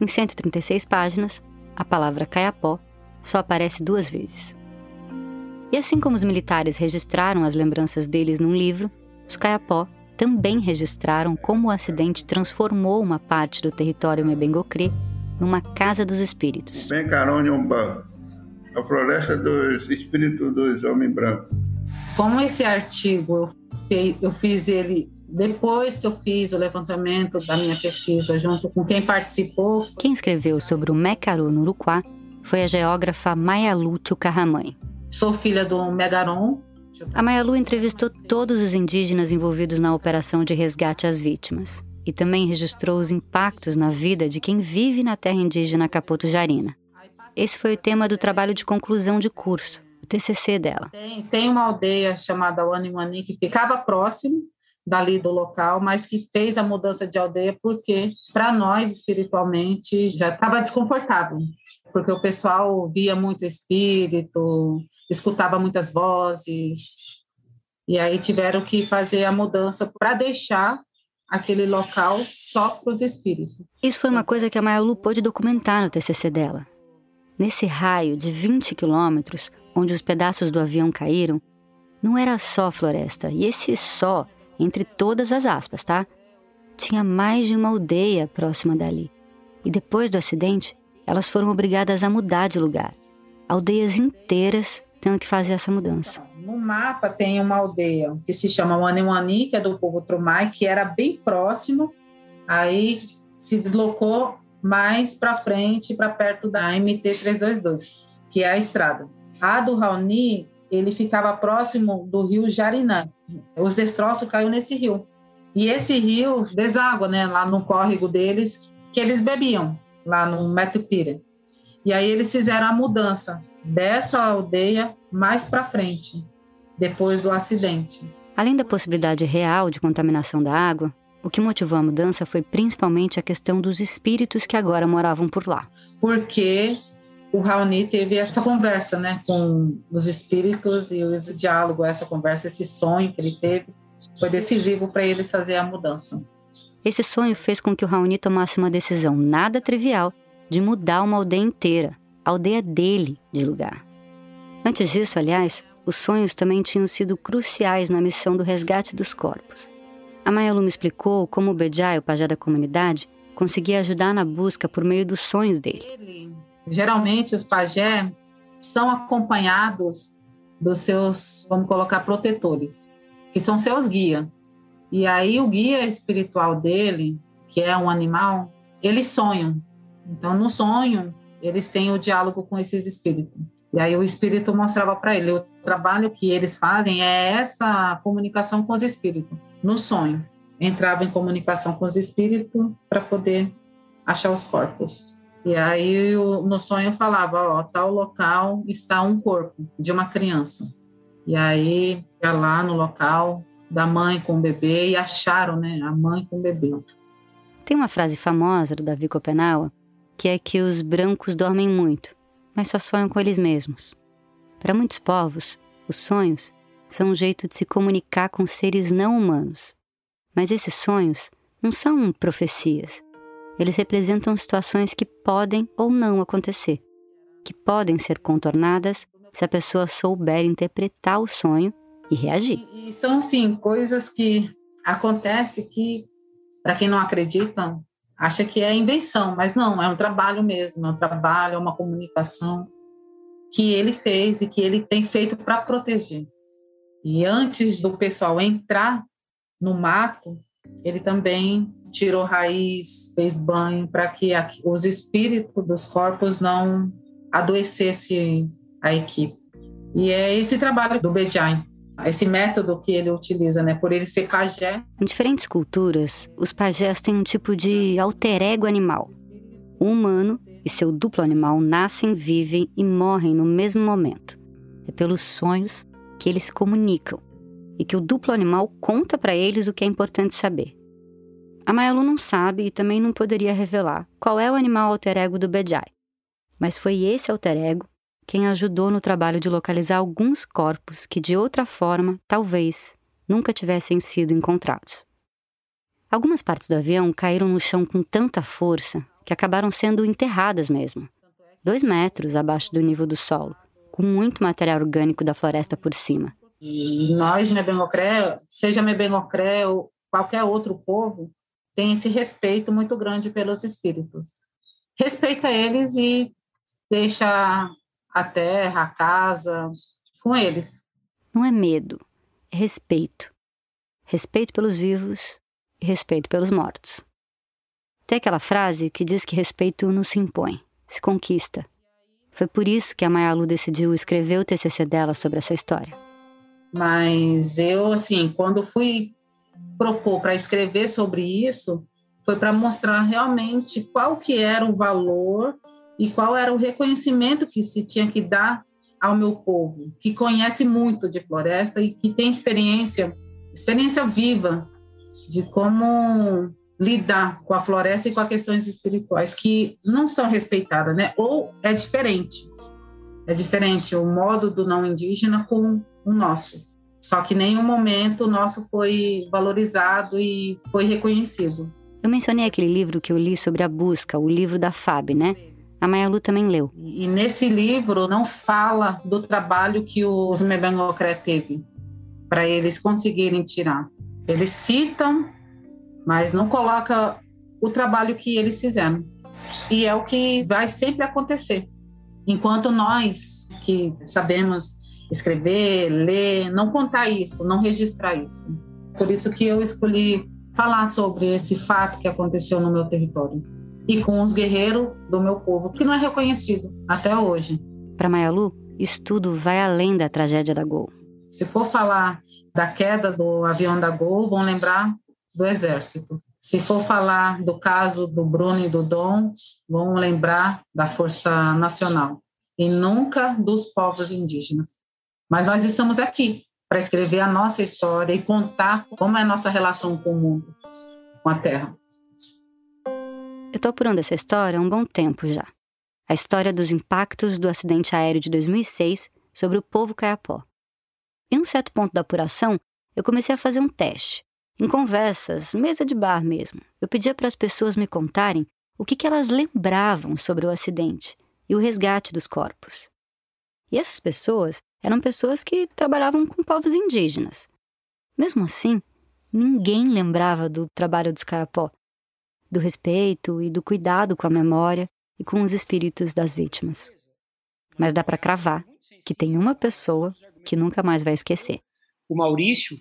Em 136 páginas, a palavra caiapó só aparece duas vezes. E assim como os militares registraram as lembranças deles num livro, os Caiapó também registraram como o acidente transformou uma parte do território Mebengocrê numa casa dos espíritos. Bem Caroniumba, a floresta dos espíritos dos homens brancos. Como esse artigo eu fiz ele depois que eu fiz o levantamento da minha pesquisa junto com quem participou. Quem escreveu sobre o Mecaru no Uruguá foi a geógrafa Lúcio Carramãe. Sou filha do Megaron, a Mayalu entrevistou todos os indígenas envolvidos na operação de resgate às vítimas e também registrou os impactos na vida de quem vive na terra indígena Capoto Jarina. Esse foi o tema do trabalho de conclusão de curso, TCC dela. Tem, tem uma aldeia chamada Wanimani que ficava próximo dali do local, mas que fez a mudança de aldeia porque, para nós, espiritualmente, já estava desconfortável, porque o pessoal via muito espírito, escutava muitas vozes, e aí tiveram que fazer a mudança para deixar aquele local só para os espíritos. Isso foi uma coisa que a Mayalu pôde documentar no TCC dela. Nesse raio de 20 quilômetros, onde os pedaços do avião caíram, não era só floresta, e esse só, entre todas as aspas, tá? Tinha mais de uma aldeia próxima dali. E depois do acidente, elas foram obrigadas a mudar de lugar. Aldeias inteiras tendo que fazer essa mudança. No mapa tem uma aldeia que se chama Waniwani, que é do povo Trumai, que era bem próximo, aí se deslocou mais para frente, para perto da MT-322. que é a estrada. A do Raoni, ele ficava próximo do rio Jarinã. Os destroços caiu nesse rio. E esse rio deságua, né, lá no córrego deles, que eles bebiam, lá no Metupira. E aí eles fizeram a mudança dessa aldeia mais para frente, depois do acidente. Além da possibilidade real de contaminação da água, o que motivou a mudança foi principalmente a questão dos espíritos que agora moravam por lá. Porque o Raoni teve essa conversa, né, com os espíritos e esse diálogo, essa conversa, esse sonho que ele teve, foi decisivo para eles fazer a mudança. Esse sonho fez com que o Raoni tomasse uma decisão nada trivial de mudar uma aldeia inteira, a aldeia dele, de lugar. Antes disso, aliás, os sonhos também tinham sido cruciais na missão do resgate dos corpos. A Mayalu me explicou como o Bejai, o pajé da comunidade, conseguia ajudar na busca por meio dos sonhos dele. Geralmente, os pajé são acompanhados dos seus, vamos colocar, protetores, que são seus guias. E aí o guia espiritual dele, que é um animal, eles sonham. Então, no sonho, eles têm o diálogo com esses espíritos. E aí o espírito mostrava para ele, o trabalho que eles fazem é essa comunicação com os espíritos, no sonho. Entrava em comunicação com os espíritos para poder achar os corpos. E aí no sonho falava, ó, tal local está um corpo de uma criança. E aí ia lá no local da mãe com o bebê e acharam, né, a mãe com o bebê. Tem uma frase famosa do Davi Copenaua que é que os brancos dormem muito mas só sonham com eles mesmos. Para muitos povos, os sonhos são um jeito de se comunicar com seres não humanos. Mas esses sonhos não são profecias. Eles representam situações que podem ou não acontecer, que podem ser contornadas se a pessoa souber interpretar o sonho e reagir. E são, sim, coisas que acontecem que, para quem não acredita, acha que é invenção, mas não, é um trabalho mesmo, é um trabalho, é uma comunicação que ele fez e que ele tem feito para proteger. E antes do pessoal entrar no mato, ele também tirou raiz, fez banho para que os espíritos dos corpos não adoecessem a equipe. E é esse trabalho do Bejain, esse método que ele utiliza, né? Por ele ser pajé. Em diferentes culturas, os pajés têm um tipo de alter ego animal. O humano e seu duplo animal nascem, vivem e morrem no mesmo momento. É pelos sonhos que eles comunicam e que o duplo animal conta para eles o que é importante saber. A Mayalu não sabe e também não poderia revelar qual é o animal alter ego do Bejai. Mas foi esse alter ego quem ajudou no trabalho de localizar alguns corpos que, de outra forma, talvez, nunca tivessem sido encontrados. Algumas partes do avião caíram no chão com tanta força que acabaram sendo enterradas mesmo, dois metros abaixo do nível do solo, com muito material orgânico da floresta por cima. E nós, Mebengocré, seja Mebengocré ou qualquer outro povo, tem esse respeito muito grande pelos espíritos. Respeita eles e deixa a terra, a casa, com eles. Não é medo, é respeito. Respeito pelos vivos e respeito pelos mortos. Tem aquela frase que diz que respeito não se impõe, se conquista. Foi por isso que a Mayalu decidiu escrever o TCC dela sobre essa história. Mas eu, assim, quando fui propor para escrever sobre isso, foi para mostrar realmente qual que era o valor e qual era o reconhecimento que se tinha que dar ao meu povo, que conhece muito de floresta e que tem experiência, experiência viva de como lidar com a floresta e com as questões espirituais que não são respeitadas, né? Ou é diferente. É diferente o modo do não indígena com o nosso. Só que em nenhum momento o nosso foi valorizado e foi reconhecido. Eu mencionei aquele livro que eu li sobre a busca, o livro da FAB, né? A Mayalu também leu. E nesse livro não fala do trabalho que os Mebengocré teve para eles conseguirem tirar. Eles citam, mas não coloca o trabalho que eles fizeram. E é o que vai sempre acontecer. Enquanto nós que sabemos escrever, ler, não contar isso, não registrar isso. Por isso que eu escolhi falar sobre esse fato que aconteceu no meu território e com os guerreiros do meu povo, que não é reconhecido até hoje. para Mayalu, isso tudo vai além da tragédia da Gol. Se for falar da queda do avião da Gol, vão lembrar do Exército. Se for falar do caso do Bruno e do Dom, vão lembrar da Força Nacional e nunca dos povos indígenas. Mas nós estamos aqui para escrever a nossa história e contar como é a nossa relação com o mundo, com a Terra. Eu estou apurando essa história há um bom tempo já. A história dos impactos do acidente aéreo de 2006 sobre o povo caiapó. E num certo ponto da apuração, eu comecei a fazer um teste. Em conversas, mesa de bar mesmo, eu pedia para as pessoas me contarem o que, que elas lembravam sobre o acidente e o resgate dos corpos. E essas pessoas eram pessoas que trabalhavam com povos indígenas. Mesmo assim, ninguém lembrava do trabalho dos caiapó, do respeito e do cuidado com a memória e com os espíritos das vítimas. Mas dá para cravar que tem uma pessoa que nunca mais vai esquecer. O Maurício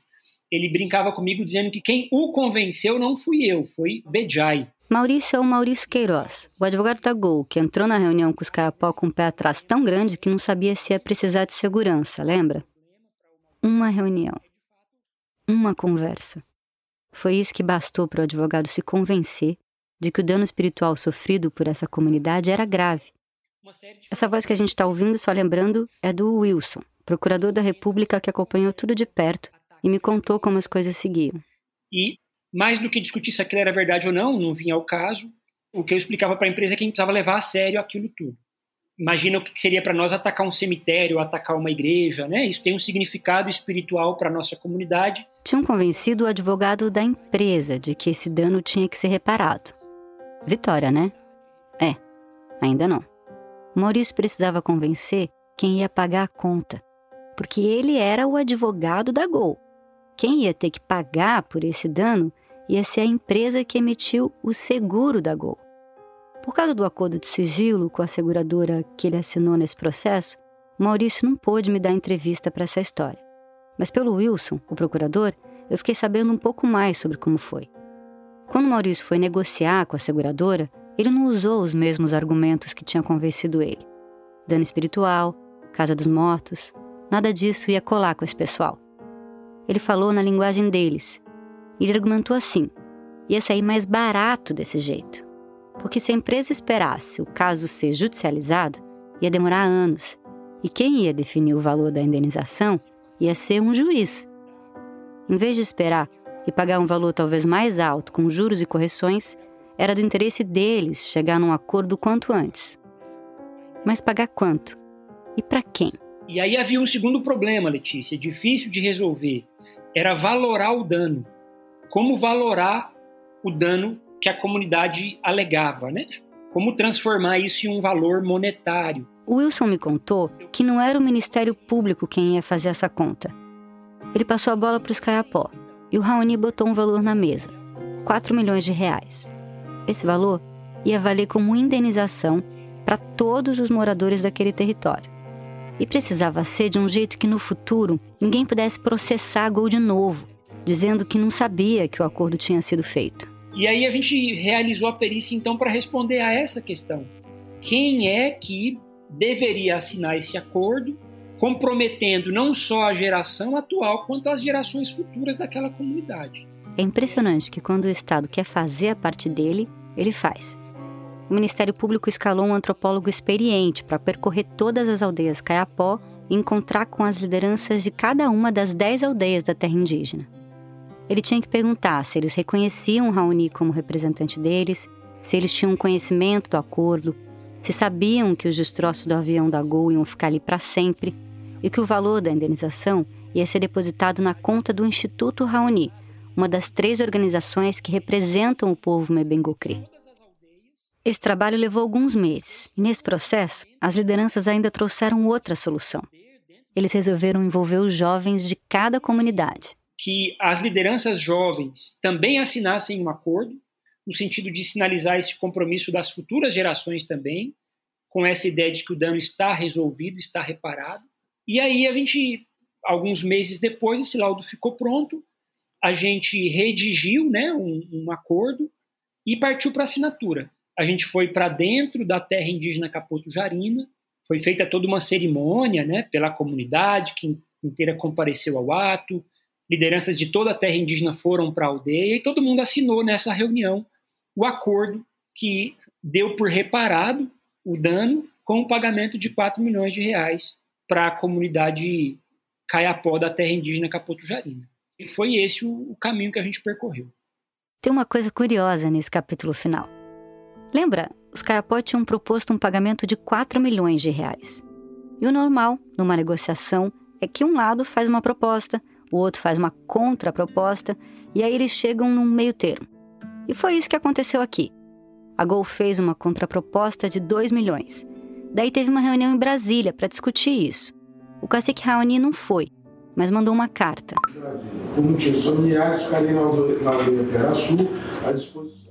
ele brincava comigo dizendo que quem o convenceu não fui eu, foi Bejai. Maurício é o Maurício Queiroz, o advogado da Gol, que entrou na reunião com os Caiapó com o pé atrás tão grande que não sabia se ia precisar de segurança, lembra? Uma reunião. Uma conversa. Foi isso que bastou para o advogado se convencer de que o dano espiritual sofrido por essa comunidade era grave. Essa voz que a gente está ouvindo, só lembrando, é do Wilson, procurador da República que acompanhou tudo de perto e me contou como as coisas seguiam. E, mais do que discutir se aquilo era verdade ou não, não vinha ao caso, o que eu explicava para a empresa é que a gente precisava levar a sério aquilo tudo. Imagina o que seria para nós atacar um cemitério, atacar uma igreja, né? Isso tem um significado espiritual para a nossa comunidade. Tinham convencido o advogado da empresa de que esse dano tinha que ser reparado. Vitória, né? É, ainda não. Maurício precisava convencer quem ia pagar a conta, porque ele era o advogado da Gol. Quem ia ter que pagar por esse dano ia ser a empresa que emitiu o seguro da Gol. Por causa do acordo de sigilo com a seguradora que ele assinou nesse processo, Maurício não pôde me dar entrevista para essa história. Mas pelo Wilson, o procurador, eu fiquei sabendo um pouco mais sobre como foi. Quando Maurício foi negociar com a seguradora, ele não usou os mesmos argumentos que tinham convencido ele. Dano espiritual, casa dos mortos, nada disso ia colar com esse pessoal ele falou na linguagem deles. Ele argumentou assim: ia sair mais barato desse jeito. Porque se a empresa esperasse o caso ser judicializado, ia demorar anos. E quem ia definir o valor da indenização ia ser um juiz. Em vez de esperar e pagar um valor talvez mais alto com juros e correções, era do interesse deles chegar num acordo quanto antes. Mas pagar quanto? E para quem? E aí havia um segundo problema, Letícia, difícil de resolver era valorar o dano. Como valorar o dano que a comunidade alegava, né? Como transformar isso em um valor monetário. Wilson me contou que não era o Ministério Público quem ia fazer essa conta. Ele passou a bola para os Caiapó e o Raoni botou um valor na mesa: 4 milhões de reais. Esse valor ia valer como indenização para todos os moradores daquele território. E precisava ser de um jeito que no futuro ninguém pudesse processar a Gol de novo, dizendo que não sabia que o acordo tinha sido feito. E aí a gente realizou a perícia então para responder a essa questão. Quem é que deveria assinar esse acordo, comprometendo não só a geração atual, quanto as gerações futuras daquela comunidade? É impressionante que quando o Estado quer fazer a parte dele, ele faz o Ministério Público escalou um antropólogo experiente para percorrer todas as aldeias Caiapó e encontrar com as lideranças de cada uma das dez aldeias da terra indígena. Ele tinha que perguntar se eles reconheciam Raoni como representante deles, se eles tinham conhecimento do acordo, se sabiam que os destroços do avião da Gol iam ficar ali para sempre e que o valor da indenização ia ser depositado na conta do Instituto Raoni, uma das três organizações que representam o povo Mebengocri. Esse trabalho levou alguns meses, e nesse processo, as lideranças ainda trouxeram outra solução. Eles resolveram envolver os jovens de cada comunidade. Que as lideranças jovens também assinassem um acordo, no sentido de sinalizar esse compromisso das futuras gerações também, com essa ideia de que o dano está resolvido, está reparado. E aí a gente, alguns meses depois, esse laudo ficou pronto, a gente redigiu né, um, um acordo e partiu para assinatura a gente foi para dentro da terra indígena Capoto Jarina, Foi feita toda uma cerimônia né, pela comunidade, que inteira compareceu ao ato, lideranças de toda a terra indígena foram para a aldeia e todo mundo assinou nessa reunião o acordo que deu por reparado o dano com o pagamento de 4 milhões de reais para a comunidade Caiapó da terra indígena Capotujarina. E foi esse o, o caminho que a gente percorreu. Tem uma coisa curiosa nesse capítulo final. Lembra, os Caiapó tinham proposto um pagamento de 4 milhões de reais. E o normal, numa negociação, é que um lado faz uma proposta, o outro faz uma contraproposta, e aí eles chegam num meio termo. E foi isso que aconteceu aqui. A Gol fez uma contraproposta de 2 milhões. Daí teve uma reunião em Brasília para discutir isso. O cacique Raoni não foi, mas mandou uma carta.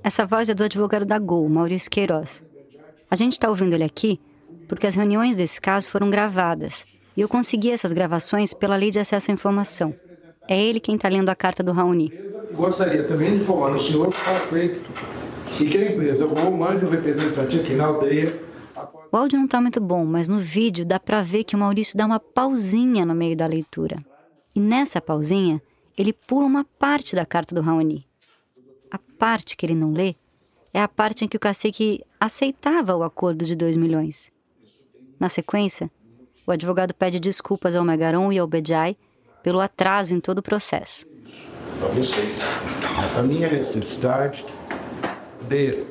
Essa voz é do advogado da Gol, Maurício Queiroz. A gente está ouvindo ele aqui porque as reuniões desse caso foram gravadas e eu consegui essas gravações pela Lei de Acesso à Informação. É ele quem está lendo a carta do Raoni. Gostaria também de informar o senhor que aceito e que a empresa Gol mande um representante aqui na aldeia o áudio não está muito bom, mas no vídeo dá para ver que o Maurício dá uma pausinha no meio da leitura. E nessa pausinha, ele pula uma parte da carta do Raoni. A parte que ele não lê é a parte em que o cacique aceitava o acordo de 2 milhões. Na sequência, o advogado pede desculpas ao Megaron e ao Bejai pelo atraso em todo o processo. A minha necessidade de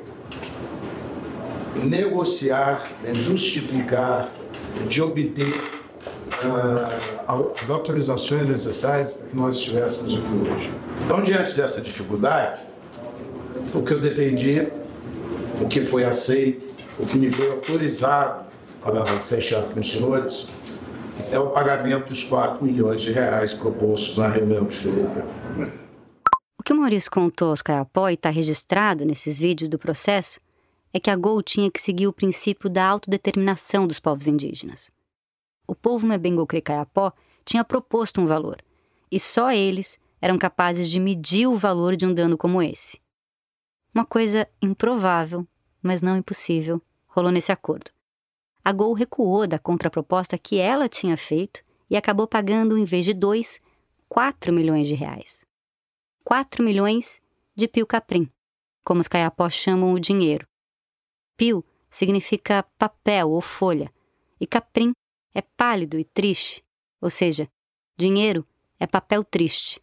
negociar, né, justificar, de obter uh, as autorizações necessárias para que nós estivéssemos aqui hoje. Então, diante dessa dificuldade, o que eu defendi, o que foi aceito, o que me foi autorizado para fechar com os senhores, é o pagamento dos 4 milhões de reais propostos na reunião de fevereiro. O que o Maurício contou aos Caiapó e está registrado nesses vídeos do processo é que a Gol tinha que seguir o princípio da autodeterminação dos povos indígenas. O povo Mebengo Crecaiapó tinha proposto um valor, e só eles eram capazes de medir o valor de um dano como esse. Uma coisa improvável, mas não impossível, rolou nesse acordo. A Gol recuou da contraproposta que ela tinha feito e acabou pagando, em vez de dois, 4 milhões de reais. 4 milhões de pio-caprim, como os caiapós chamam o dinheiro, Pio significa papel ou folha, e caprim é pálido e triste, ou seja, dinheiro é papel triste.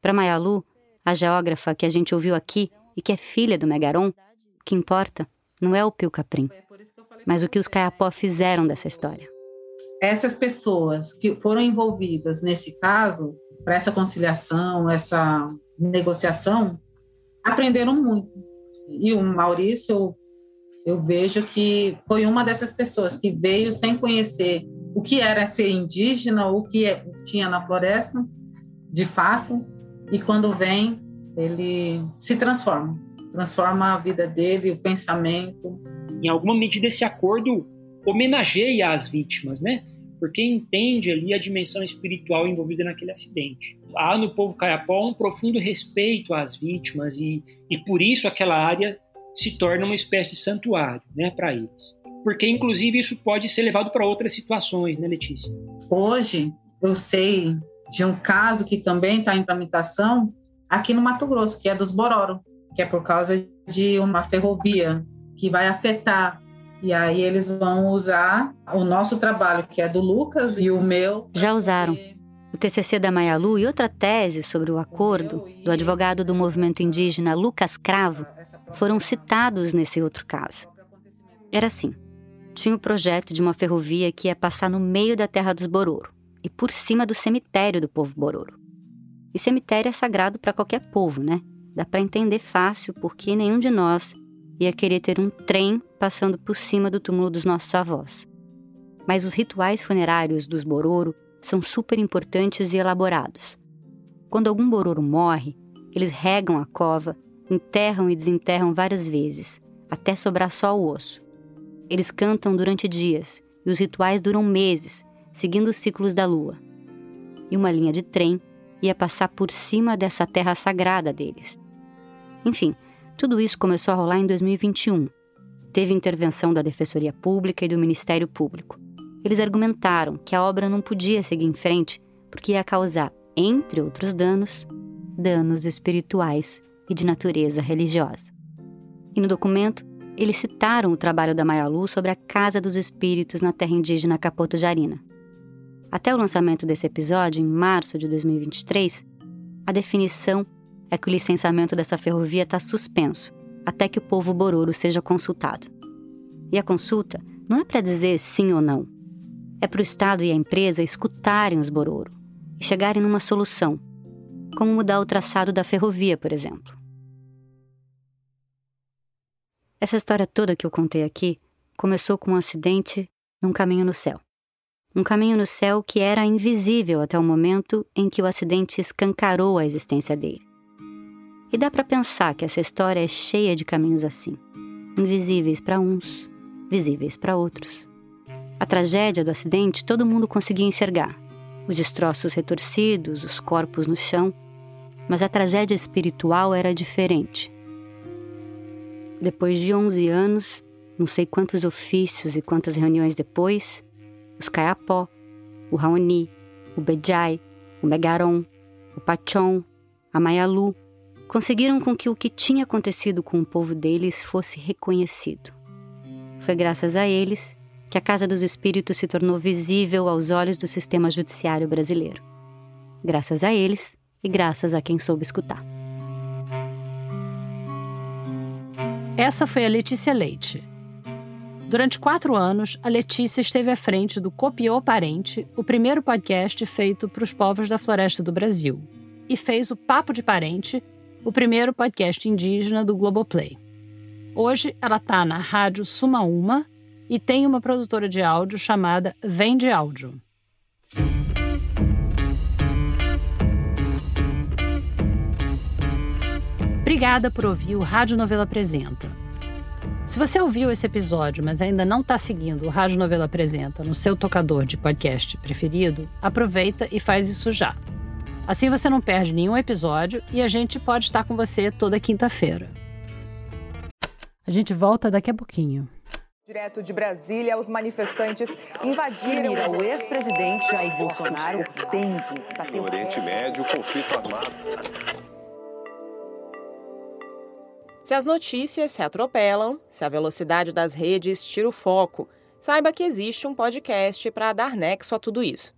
Para Mayalu, a geógrafa que a gente ouviu aqui e que é filha do Megaron, o que importa não é o Pio Caprim, mas o que os Caiapó fizeram dessa história. Essas pessoas que foram envolvidas nesse caso, para essa conciliação, essa negociação, aprenderam muito. E o Maurício, eu vejo que foi uma dessas pessoas que veio sem conhecer o que era ser indígena, o que é, tinha na floresta, de fato, e quando vem, ele se transforma, transforma a vida dele, o pensamento. Em alguma medida, esse acordo homenageia as vítimas, né? Porque entende ali a dimensão espiritual envolvida naquele acidente. Há no povo caiapó um profundo respeito às vítimas e, e por isso aquela área se torna uma espécie de santuário né, para eles. Porque, inclusive, isso pode ser levado para outras situações, né, Letícia? Hoje, eu sei de um caso que também está em tramitação aqui no Mato Grosso, que é dos Bororo, que é por causa de uma ferrovia que vai afetar. E aí eles vão usar o nosso trabalho, que é do Lucas, e o meu. Já usaram. O TCC da Mayalu e outra tese sobre o acordo do advogado do movimento indígena Lucas Cravo foram citados nesse outro caso. Era assim: tinha o projeto de uma ferrovia que ia passar no meio da terra dos Bororo e por cima do cemitério do povo Bororo. E cemitério é sagrado para qualquer povo, né? Dá para entender fácil porque nenhum de nós ia querer ter um trem passando por cima do túmulo dos nossos avós. Mas os rituais funerários dos Bororo são super importantes e elaborados. Quando algum bororo morre, eles regam a cova, enterram e desenterram várias vezes, até sobrar só o osso. Eles cantam durante dias e os rituais duram meses, seguindo os ciclos da lua. E uma linha de trem ia passar por cima dessa terra sagrada deles. Enfim, tudo isso começou a rolar em 2021. teve intervenção da Defensoria Pública e do Ministério Público. Eles argumentaram que a obra não podia seguir em frente porque ia causar, entre outros danos, danos espirituais e de natureza religiosa. E no documento, eles citaram o trabalho da Mayalu sobre a Casa dos Espíritos na terra indígena Capoto Jarina. Até o lançamento desse episódio, em março de 2023, a definição é que o licenciamento dessa ferrovia está suspenso até que o povo bororo seja consultado. E a consulta não é para dizer sim ou não. É para o Estado e a empresa escutarem os bororo e chegarem numa solução, como mudar o traçado da ferrovia, por exemplo. Essa história toda que eu contei aqui começou com um acidente num caminho no céu. Um caminho no céu que era invisível até o momento em que o acidente escancarou a existência dele. E dá para pensar que essa história é cheia de caminhos assim, invisíveis para uns, visíveis para outros. A tragédia do acidente todo mundo conseguia enxergar, os destroços retorcidos, os corpos no chão, mas a tragédia espiritual era diferente. Depois de 11 anos, não sei quantos ofícios e quantas reuniões depois, os Kayapó, o Raoni, o Bejai, o Megaron, o Pachon, a Mayalu, conseguiram com que o que tinha acontecido com o povo deles fosse reconhecido. Foi graças a eles que a Casa dos Espíritos se tornou visível aos olhos do sistema judiciário brasileiro. Graças a eles e graças a quem soube escutar. Essa foi a Letícia Leite. Durante quatro anos, a Letícia esteve à frente do Copiou Parente, o primeiro podcast feito para os povos da floresta do Brasil, e fez o Papo de Parente, o primeiro podcast indígena do Globoplay. Hoje, ela está na Rádio Sumaúma e tem uma produtora de áudio chamada Vende Áudio. Obrigada por ouvir o Rádio Novela Apresenta. Se você ouviu esse episódio, mas ainda não está seguindo o Rádio Novela Apresenta no seu tocador de podcast preferido, aproveita e faz isso já. Assim você não perde nenhum episódio e a gente pode estar com você toda quinta-feira. A gente volta daqui a pouquinho. Direto de Brasília, os manifestantes invadiram. o ex-presidente Jair Bolsonaro tem que bater No Oriente Médio, conflito armado. Se as notícias se atropelam, se a velocidade das redes tira o foco, saiba que existe um podcast para dar nexo a tudo isso.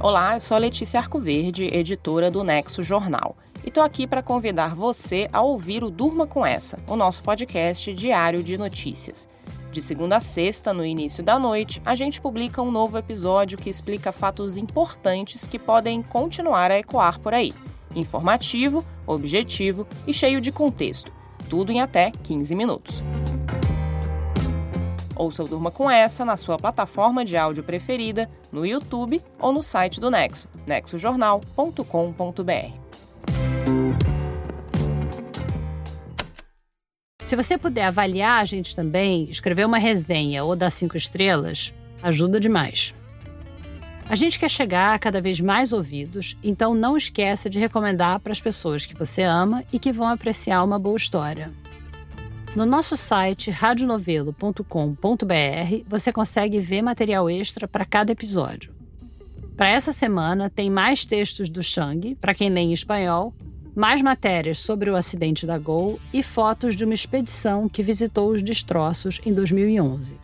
Olá, eu sou a Letícia Arcoverde, editora do Nexo Jornal, e estou aqui para convidar você a ouvir o Durma com Essa, o nosso podcast diário de notícias. De segunda a sexta, no início da noite, a gente publica um novo episódio que explica fatos importantes que podem continuar a ecoar por aí informativo, objetivo e cheio de contexto, tudo em até 15 minutos. Ouça o Durma com essa na sua plataforma de áudio preferida, no YouTube ou no site do Nexo, nexojornal.com.br. Se você puder avaliar a gente também, escrever uma resenha ou dar cinco estrelas, ajuda demais. A gente quer chegar a cada vez mais ouvidos, então não esqueça de recomendar para as pessoas que você ama e que vão apreciar uma boa história. No nosso site radionovelo.com.br você consegue ver material extra para cada episódio. Para essa semana tem mais textos do Shang, para quem lê em espanhol, mais matérias sobre o acidente da Gol e fotos de uma expedição que visitou os destroços em 2011.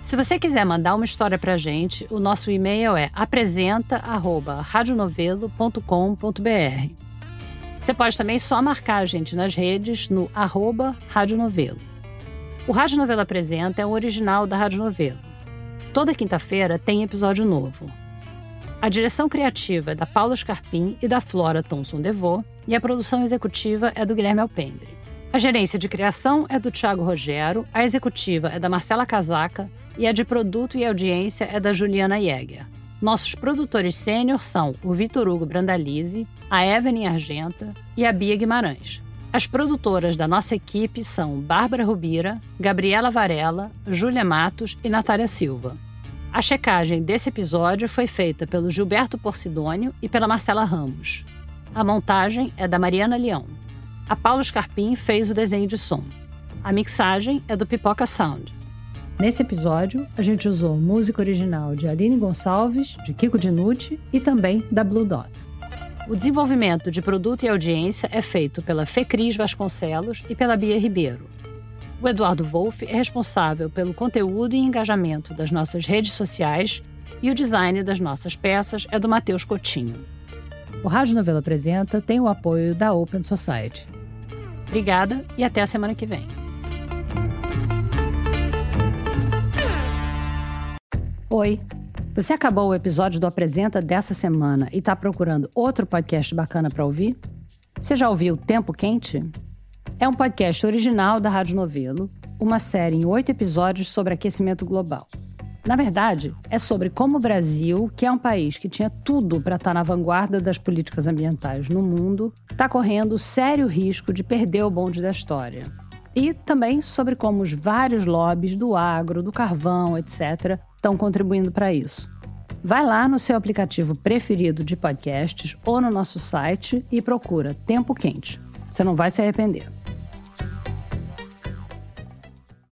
Se você quiser mandar uma história pra gente, o nosso e-mail é apresenta@radionovelo.com.br. Você pode também só marcar a gente nas redes no arroba Rádio Novelo. O Rádio Novelo Apresenta é o original da Rádio Novelo. Toda quinta-feira tem episódio novo. A direção criativa é da Paula Scarpim e da Flora Thomson Devô, e a produção executiva é do Guilherme Alpendre. A gerência de criação é do Thiago Rogero, a executiva é da Marcela Casaca e a de produto e audiência é da Juliana Jäger. Nossos produtores sênior são o Vitor Hugo Brandalize, a Evelyn Argenta e a Bia Guimarães. As produtoras da nossa equipe são Bárbara Rubira, Gabriela Varela, Júlia Matos e Natália Silva. A checagem desse episódio foi feita pelo Gilberto Porcidônio e pela Marcela Ramos. A montagem é da Mariana Leão. A Paulo Scarpim fez o desenho de som. A mixagem é do Pipoca Sound. Nesse episódio, a gente usou música original de Aline Gonçalves, de Kiko Dinucci e também da Blue Dot. O desenvolvimento de produto e audiência é feito pela Fecris Vasconcelos e pela Bia Ribeiro. O Eduardo Wolff é responsável pelo conteúdo e engajamento das nossas redes sociais e o design das nossas peças é do Matheus Coutinho. O Rádio Novela Apresenta tem o apoio da Open Society. Obrigada e até a semana que vem. Oi! Você acabou o episódio do Apresenta dessa semana e está procurando outro podcast bacana para ouvir? Você já ouviu Tempo Quente? É um podcast original da Rádio Novelo, uma série em oito episódios sobre aquecimento global. Na verdade, é sobre como o Brasil, que é um país que tinha tudo para estar tá na vanguarda das políticas ambientais no mundo, está correndo sério risco de perder o bonde da história. E também sobre como os vários lobbies do agro, do carvão, etc., estão contribuindo para isso. Vai lá no seu aplicativo preferido de podcasts ou no nosso site e procura Tempo Quente. Você não vai se arrepender.